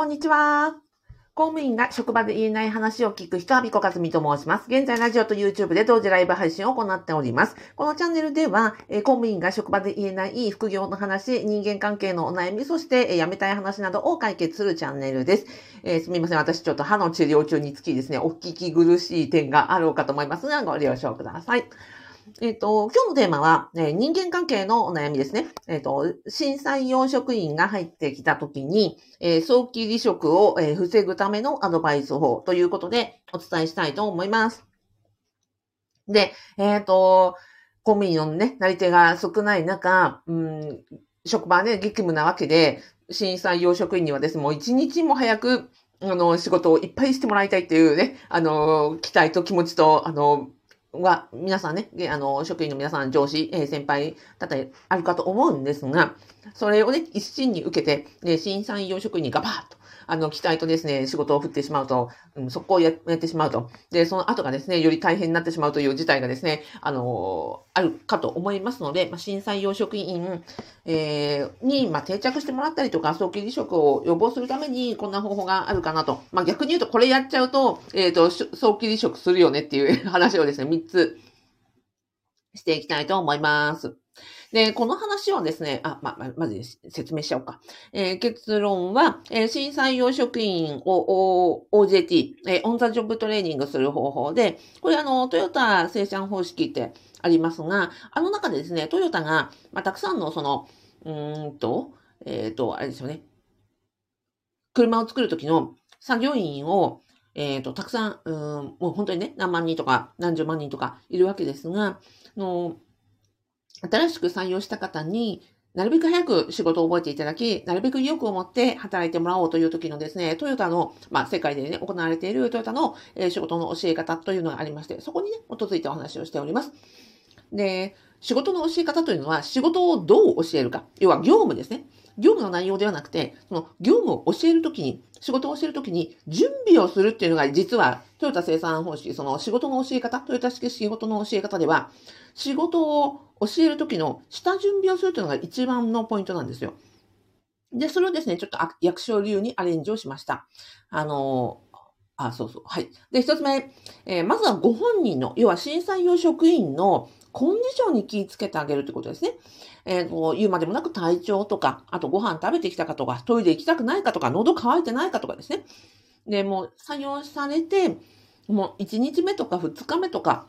こんにちは。公務員が職場で言えない話を聞く人は、ビコカズミと申します。現在、ラジオと YouTube で同時ライブ配信を行っております。このチャンネルでは、え公務員が職場で言えない副業の話、人間関係のお悩み、そして、え辞めたい話などを解決するチャンネルです。えーすみません。私ちょっと歯の治療中につきですね、お聞き苦しい点があろうかと思いますが、ご了承ください。えっ、と、今日のテーマは、えー人間関係のお悩みですね。えっ、と、新採用職員が入ってきたときに、え早期離職を、え防ぐためのアドバイス法ということでお伝えしたいと思います。で、えっ、と、公務員のね、なり手が少ない中、うん、職場はね、激務なわけで、新採用職員にはですね、もう一日も早く、あの、仕事をいっぱいしてもらいたいっていうね、あの、期待と気持ちと、あの、は、皆さんね、あの、職員の皆さん、上司、えー先輩、だったりあるかと思うんですが、それをね、一心に受けて、ね、新採用職員にガバーッと、あの、期待とですね、仕事を振ってしまうと、うん、速攻ややってしまうと。で、その後がですね、より大変になってしまうという事態がですね、あのあるかと思いますので、まあ、新採用職員、えーに、まあ、定着してもらったりとか、早期離職を予防するために、こんな方法があるかなと。まあ、逆に言うと、これやっちゃうと、えっ、と、早期離職するよねっていう 話をですね、3つしていきたいと思います。で、この話はですね、あ、ま、ま、まず説明しちゃおうか。えー結論は、えー新採用職員を O- OJT、えーオンザジョブトレーニングする方法で、これあの、トヨタ生産方式ってありますが、あの中でですね、トヨタが、まあ、たくさんのその、うーんと、えっ、と、あれですよね。車を作るときの作業員を、えっ、と、たくさん、うん、もう本当にね、何万人とか何十万人とかいるわけですが、の新しく採用した方になるべく早く仕事を覚えていただき、なるべく意欲を持って働いてもらおうという時のですね、トヨタの、まあ、世界でね、行われているトヨタの、えー仕事の教え方というのがありまして、そこにね、基づいてお話をしております。で、仕事の教え方というのは、仕事をどう教えるか。要は業務ですね。業務の内容ではなくて、その業務を教えるときに、仕事を教えるときに、準備をするっていうのが実は、トヨタ生産方式、その仕事の教え方、トヨタ式仕事の教え方では、仕事を教えるときの下準備をするというのが一番のポイントなんですよ。で、それをですね、ちょっと役所流にアレンジをしました。あの、あ、そうそう。はい。で、一つ目、えーまずはご本人の、要は審査用職員のコンディションに気をつけてあげるということですね。えーと、言うまでもなく体調とか、あとご飯食べてきたかとか、トイレ行きたくないかとか、喉乾いてないかとかですね。で、もう採用されて、もう1日目とか2日目とか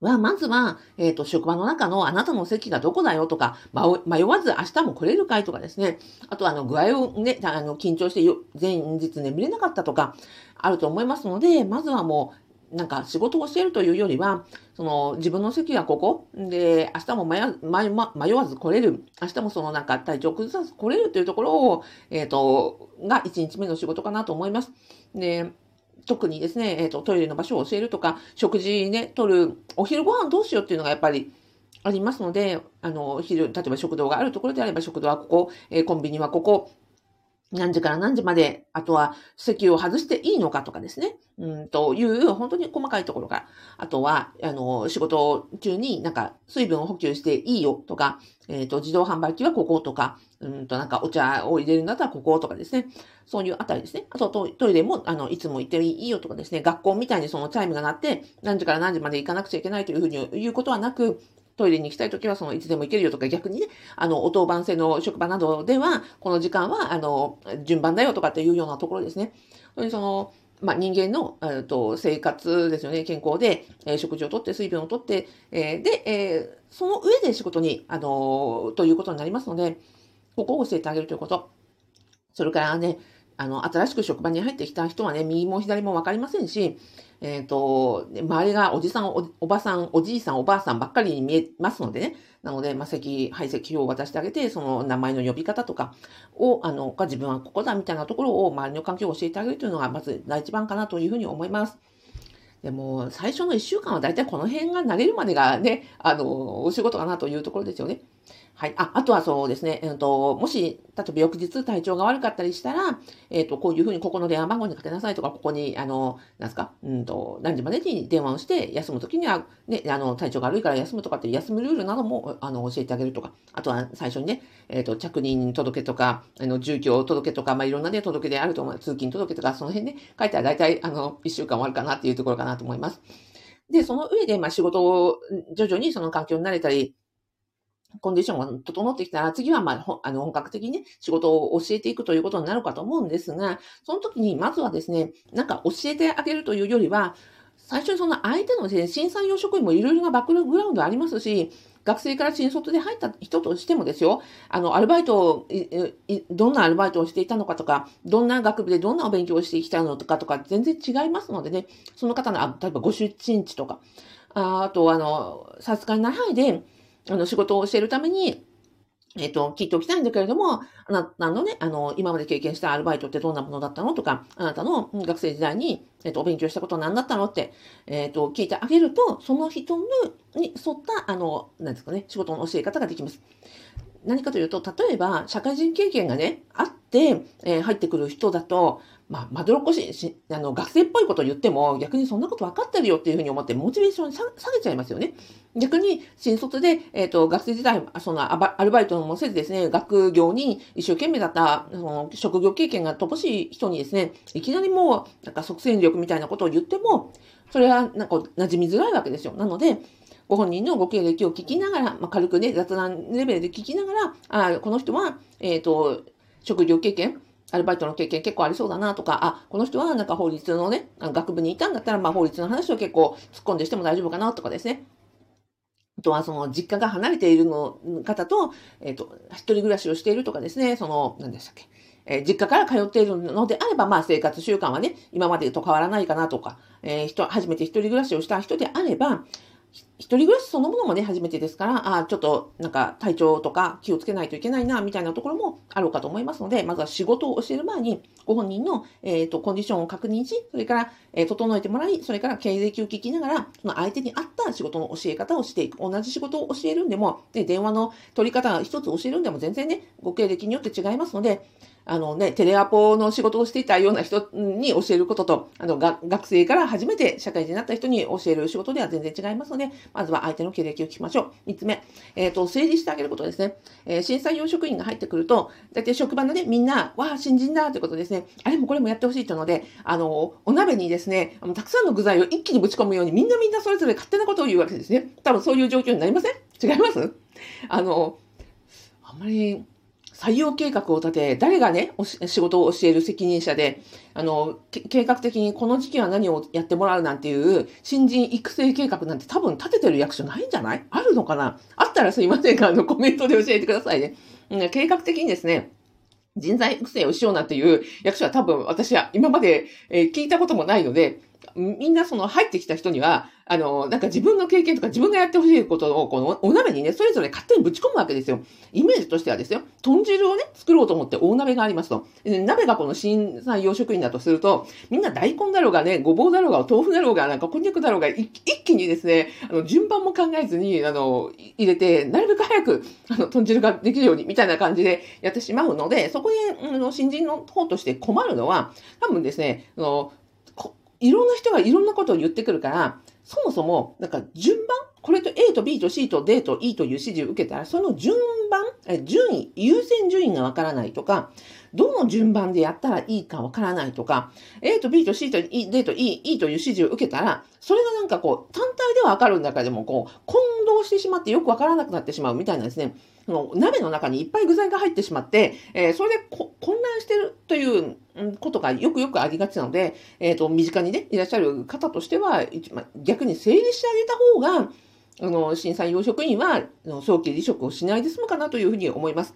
は、まずは、えっ、と、職場の中のあなたの席がどこだよとか、迷わず明日も来れるかいとかですね。あと、あの、具合をね、あの、緊張して前日眠れなかったとか、あると思いますので、まずはもう、なんか仕事を教えるというよりは、その自分の席がここで、明日も迷わ迷迷わず来れる、明日もそのなんか体調崩さず来れるというところを、えっ、と、が1日目の仕事かなと思います。で、特にですね、えっ、と、トイレの場所を教えるとか、食事ね、取る、お昼ご飯どうしようっていうのがやっぱりありますので、あの、昼、例えば食堂があるところであれば食堂はここ、えーコンビニはここ、何時から何時まで、あとは席を外していいのかとかですね。うん、という、本当に細かいところが。あとは、あの、仕事中になんか水分を補給していいよとか、えっ、と、自動販売機はこことか、うんと、なんかお茶を入れるんだったらこことかですね。そういうあたりですね。あとト、トイレも、あの、いつも行っていいよとかですね。学校みたいにそのチャイムが鳴って、何時から何時まで行かなくちゃいけないというふうに言うことはなく、トイレに行きたいときは、その、いつでも行けるよとか、逆にね、あの、お当番制の職場などでは、この時間は、あの、順番だよとかっていうようなところですね。それにその、まあ、人間の、えーと生活ですよね、健康で、えー食事をとって、水分をとって、えーで、えーその上で仕事に、あのーということになりますので、ここを教えてあげるということ。それからね、あの、新しく職場に入ってきた人はね、右も左も分かりませんし、えっ、と、周りがおじさんお、おばさん、おじいさん、おばあさんばっかりに見えますのでね。なので、まあ、席、配席表を渡してあげて、その名前の呼び方とかを、あの、自分はここだみたいなところを周りの環境を教えてあげるというのが、まず第一番かなというふうに思います。でも、最初の1週間は大体この辺が慣れるまでがね、あの、お仕事かなというところですよね。はい。あ、あとはそうですね。えっ、ー、と、もし、例えば翌日体調が悪かったりしたら、えっ、ー、と、こういうふうにここの電話番号にかけなさいとか、ここに、あの、なんすか、うんと、何時までに電話をして、休むときには、ね、あの、体調が悪いから休むとかっていう休むルールなども、あの、教えてあげるとか、あとは最初にね、えっ、ー、と、着任届とか、あの、住居届とか、まあ、いろんなね、届けであると思う。通勤届とか、その辺ね、書いたら大体、あの、一週間終わるかなっていうところかななと思います。で、その上で、まあ、仕事を徐々にその環境に慣れたり、コンディションが整ってきたら、次はまあ、あの、本格的にね、仕事を教えていくということになるかと思うんですが、その時に、まずはですね、なんか教えてあげるというよりは、最初にその相手のね、新参用職員もいろいろなバックグラウンドありますし、学生から新卒で入った人としてもですよ、あの、アルバイトを、どんなアルバイトをしていたのかとか、どんな学部でどんなお勉強をしてきたのかとか、全然違いますのでね、その方の、あ例えばご出身地とか、ああと、あの、さすがにな範囲で、あの、仕事を教えるために、えっ、と、聞いておきたいんだけれども、あなたのね、あの、今まで経験したアルバイトってどんなものだったのとか、あなたの学生時代に、えっ、と、お勉強したことは何だったのって、えっ、と、聞いてあげると、その人のに沿った、あの、なんですかね、仕事の教え方ができます。何かというと、例えば、社会人経験がね、あって、えー、入ってくる人だと、まあ、まどろっこしし、あの、学生っぽいことを言っても、逆にそんなこと分かってるよっていうふうに思って、モチベーション下げちゃいますよね。逆に、新卒で、えっ、ー、と、学生時代、そのアルバイトもせずですね、学業に一生懸命だった、その、職業経験が乏しい人にですね、いきなりもう、なんか即戦力みたいなことを言っても、それは、なんか、馴染みづらいわけですよ。なので、ご本人のご経歴を聞きながら、まあ、軽くね、雑談レベルで聞きながら、あこの人は、えっ、ー、と、職業経験、アルバイトの経験？結構ありそうだなとか、あ、この人はなんか法律のね、あの学部にいたんだったら、まあ法律の話を結構突っ込んでしても大丈夫かなとかですね。あとはその実家が離れているの方と、えっ、ー、と、一人暮らしをしているとかですね、その、何でしたっけ？えー、実家から通っているのであれば、まあ生活習慣はね、今までと変わらないかなとか、えー、人、初めて一人暮らしをした人であれば、一人暮らしそのものもね、初めてですから、あちょっとなんか体調とか気をつけないといけないな、みたいなところもあるかと思いますので、まずは仕事を教える前に、ご本人の、えっ、ー、と、コンディションを確認し、それから、えー、整えてもらい、それから経歴を聞きながら、その相手に合った仕事の教え方をしていく。同じ仕事を教えるんでも、ね、電話の取り方一つ教えるんでも全然ね、ご経歴によって違いますので、あのね、テレアポの仕事をしていたような人に教えることと、あの、学生から初めて社会人になった人に教える仕事では全然違いますので、まずは相手の経歴を聞きましょう。三つ目、えっ、ー、と、整理してあげることですね。えー、審査用職員が入ってくると、だいたい職場のね、みんな、わあ、新人だってことですね。あれもこれもやってほしいというので、あの、お鍋にですね、たくさんの具材を一気にぶち込むように、みんなみんなそれぞれ勝手なことを言うわけですね。多分そういう状況になりません？違います？あの、あんまり、採用計画を立て、誰がね、仕事を教える責任者で、あの、計画的にこの時期は何をやってもらうなんていう新人育成計画なんて多分立ててる役所ないんじゃない？あるのかな？あったらすいませんが、あの、コメントで教えてくださいね。うん、計画的にですね、人材育成をしようなんていう役所は多分私は今まで、え、聞いたこともないので、みんなその入ってきた人には、あの、なんか自分の経験とか自分がやってほしいことを、このお鍋にね、それぞれ勝手にぶち込むわけですよ。イメージとしてはですよ、豚汁をね、作ろうと思って大鍋がありますと。鍋がこの新採用職員だとすると、みんな大根だろうがね、ごぼうだろうが、豆腐だろうが、なんかこんにゃくだろうが、一気にですね、あの、順番も考えずに、あの、入れて、なるべく早く、あの、豚汁ができるように、みたいな感じでやってしまうので、そこで、あの、新人の方として困るのは、多分ですね、あの、いろんな人がいろんなことを言ってくるから、そもそも、なんか順番これと A と B と C と D と E という指示を受けたら、その順番、順位、優先順位がわからないとか、どの順番でやったらいいかわからないとか、A と B と C と E、D と E、E という指示を受けたら、それがなんかこう、単体ではわかる中でも、こう、混同してしまってよくわからなくなってしまうみたいなですね、の鍋の中にいっぱい具材が入ってしまって、えー、それで混乱してるということがよくよくありがちなので、えっ、ー、と、身近にね、いらっしゃる方としては、ま逆に整理してあげた方が、あの、審査養職員は、早期離職をしないで済むかなというふうに思います。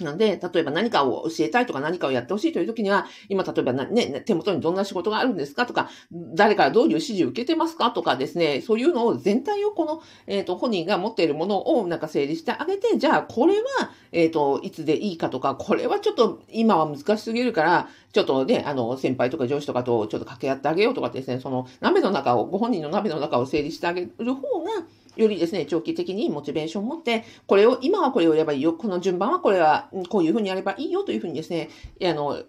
なので、例えば何かを教えたいとか何かをやってほしいという時には、今例えばね、手元にどんな仕事があるんですかとか、誰からどういう指示を受けてますかとかですね、そういうのを全体をこの、えっ、ー、と、本人が持っているものをなんか整理してあげて、じゃあこれは、えっ、ー、と、いつでいいかとか、これはちょっと今は難しすぎるから、ちょっとね、あの、先輩とか上司とかとちょっと掛け合ってあげようとかですね、その鍋の中を、ご本人の鍋の中を整理してあげる方が、よりですね、長期的にモチベーションを持って、これを、今はこれをやればいいよ、この順番はこれは、こういうふうにやればいいよというふうにですね、あの、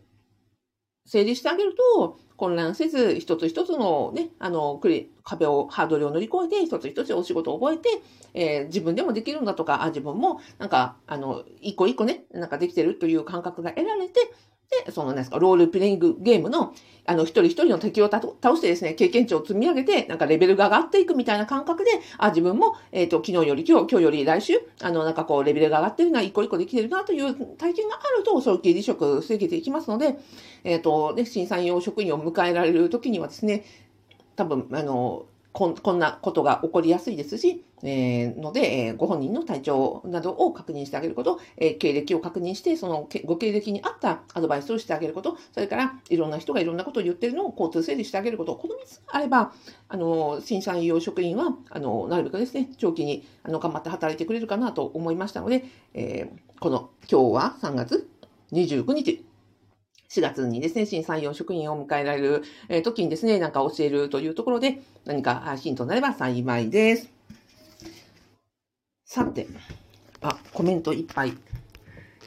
整理してあげると、混乱せず、一つ一つのね、あの、壁を、ハードルを乗り越えて、一つ一つお仕事を覚えて、えー、自分でもできるんだとか、あ、自分も、なんか、あの、一個一個ね、なんかできてるという感覚が得られて、で、その、なんですか、ロールプレイングゲームの、あの、一人一人の敵を倒してですね、経験値を積み上げて、なんかレベルが上がっていくみたいな感覚で、あ、自分も、えっ、ー、と、昨日より今日、今日より来週、あの、なんかこう、レベルが上がってるな、一個一個できてるなという体験があると、早期離職防げていきますので、えっ、ー、と、ね、新産業職員を迎えられる時にはですね、多分、あの、こんこんなことが起こりやすいですし、えー、ので、えー、ご本人の体調などを確認してあげること、えー、経歴を確認して、そのご経歴に合ったアドバイスをしてあげること、それからいろんな人がいろんなことを言ってるのを交通整理してあげること、この3つあれば、あの、新産業職員は、あの、なるべくですね、長期にあの頑張って働いてくれるかなと思いましたので、えー、この今日は3月29日、4月にですね、新採用職員を迎えられる時にですね、なんか教えるというところで、何かヒントになれば幸いです。さて、あ、コメントいっぱいい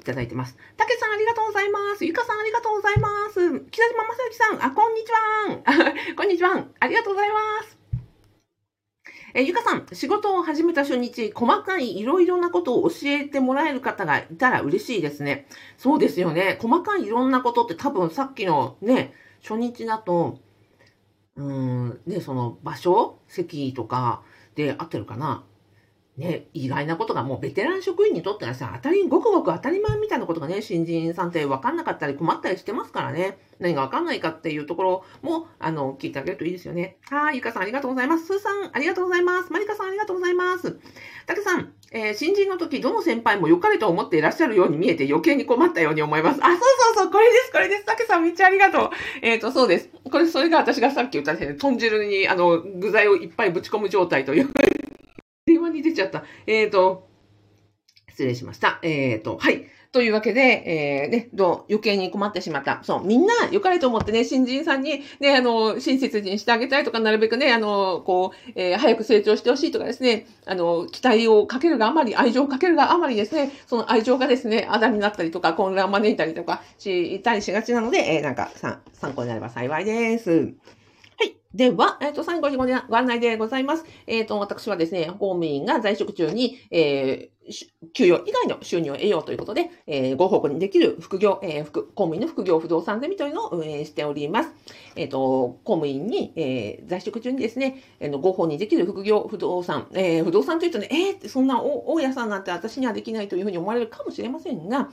ただいてます。たけさんありがとうございます。ゆかさんありがとうございます。北島正幸さん、あ、こんにちは。こんにちは。ありがとうございます。えゆかさん、仕事を始めた初日、細かいいろいろなことを教えてもらえる方がいたら嬉しいですね。そうですよね。細かいいろんなことって多分さっきのね、初日だと、うん、ね、その場所席とかで合ってるかなね、意外なことがもうベテラン職員にとってはさ、当たり、ごくごく当たり前みたいなことがね、新人さんって分かんなかったり困ったりしてますからね。何が分かんないかっていうところも、あの、聞いてあげるといいですよね。はい、ゆかさんありがとうございます。すーさんありがとうございます。まりかさんありがとうございます。たけさん、えー、新人の時、どの先輩も良かれと思っていらっしゃるように見えて余計に困ったように思います。あ、そうそうそう、これです、これです。たけさんめっちゃありがとう。えっ、ー、と、そうです。これ、それが私がさっき言ったですね、豚汁に、あの、具材をいっぱいぶち込む状態という。に出ちゃった。えっ、ー、と、失礼しました。えっ、ー、と、はい。というわけで、えー、ね、どう、余計に困ってしまった。そう、みんな良かれと思ってね、新人さんに、ね、あの、親切にしてあげたいとか、なるべくね、あの、こう、えー、早く成長してほしいとかですね、あの、期待をかけるがあまり、愛情をかけるがあまりですね、その愛情がですね、あだになったりとか、混乱を招いたりとかしたりしがちなので、えー、なんか、参考になれば幸いです。では、えっ、ー、と、最後にご案内でございます。えっ、ー、と、私はですね、公務員が在職中に、えー、給与以外の収入を得ようということで、えー、ご報告にできる副業、えー、副公務員の副業不動産ゼミというのを運営しております。えっ、ー、と、公務員に、えー、在職中にですね、えー、のご報にできる副業不動産、えー、不動産というとね、えー、そんな大家さんなんて私にはできないというふうに思われるかもしれませんが、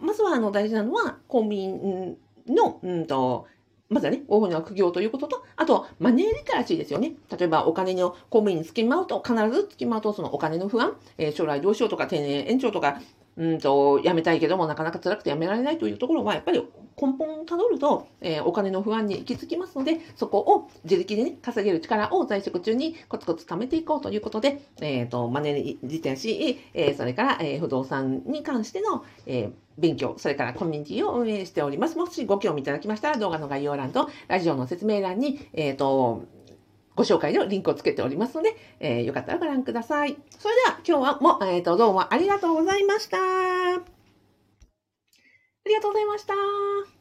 まずは、あの、大事なのは、公務員の、うんと、まずはね、大船の苦行ということと、あと、マネーリテラシーですよね。例えば、お金の公務員につきまうと、必ずつきまうと、そのお金の不安、えー、将来どうしようとか、定年延長とか、うんと、辞めたいけども、なかなか辛くて辞められないというところは、やっぱり根本をたどると、えー、お金の不安に行き着きますので、そこを自力でね、稼げる力を在職中にコツコツ貯めていこうということで、えっ、ー、と、マネーリテラシー、えー、それから、えー、不動産に関しての、えー勉強、それからコミュニティを運営しております。もしご興味いただきましたら、動画の概要欄とラジオの説明欄に、えっ、ー、と、ご紹介のリンクをつけておりますので、えー、よかったらご覧ください。それでは今日はも、え、ー、と、どうもありがとうございました。ありがとうございました。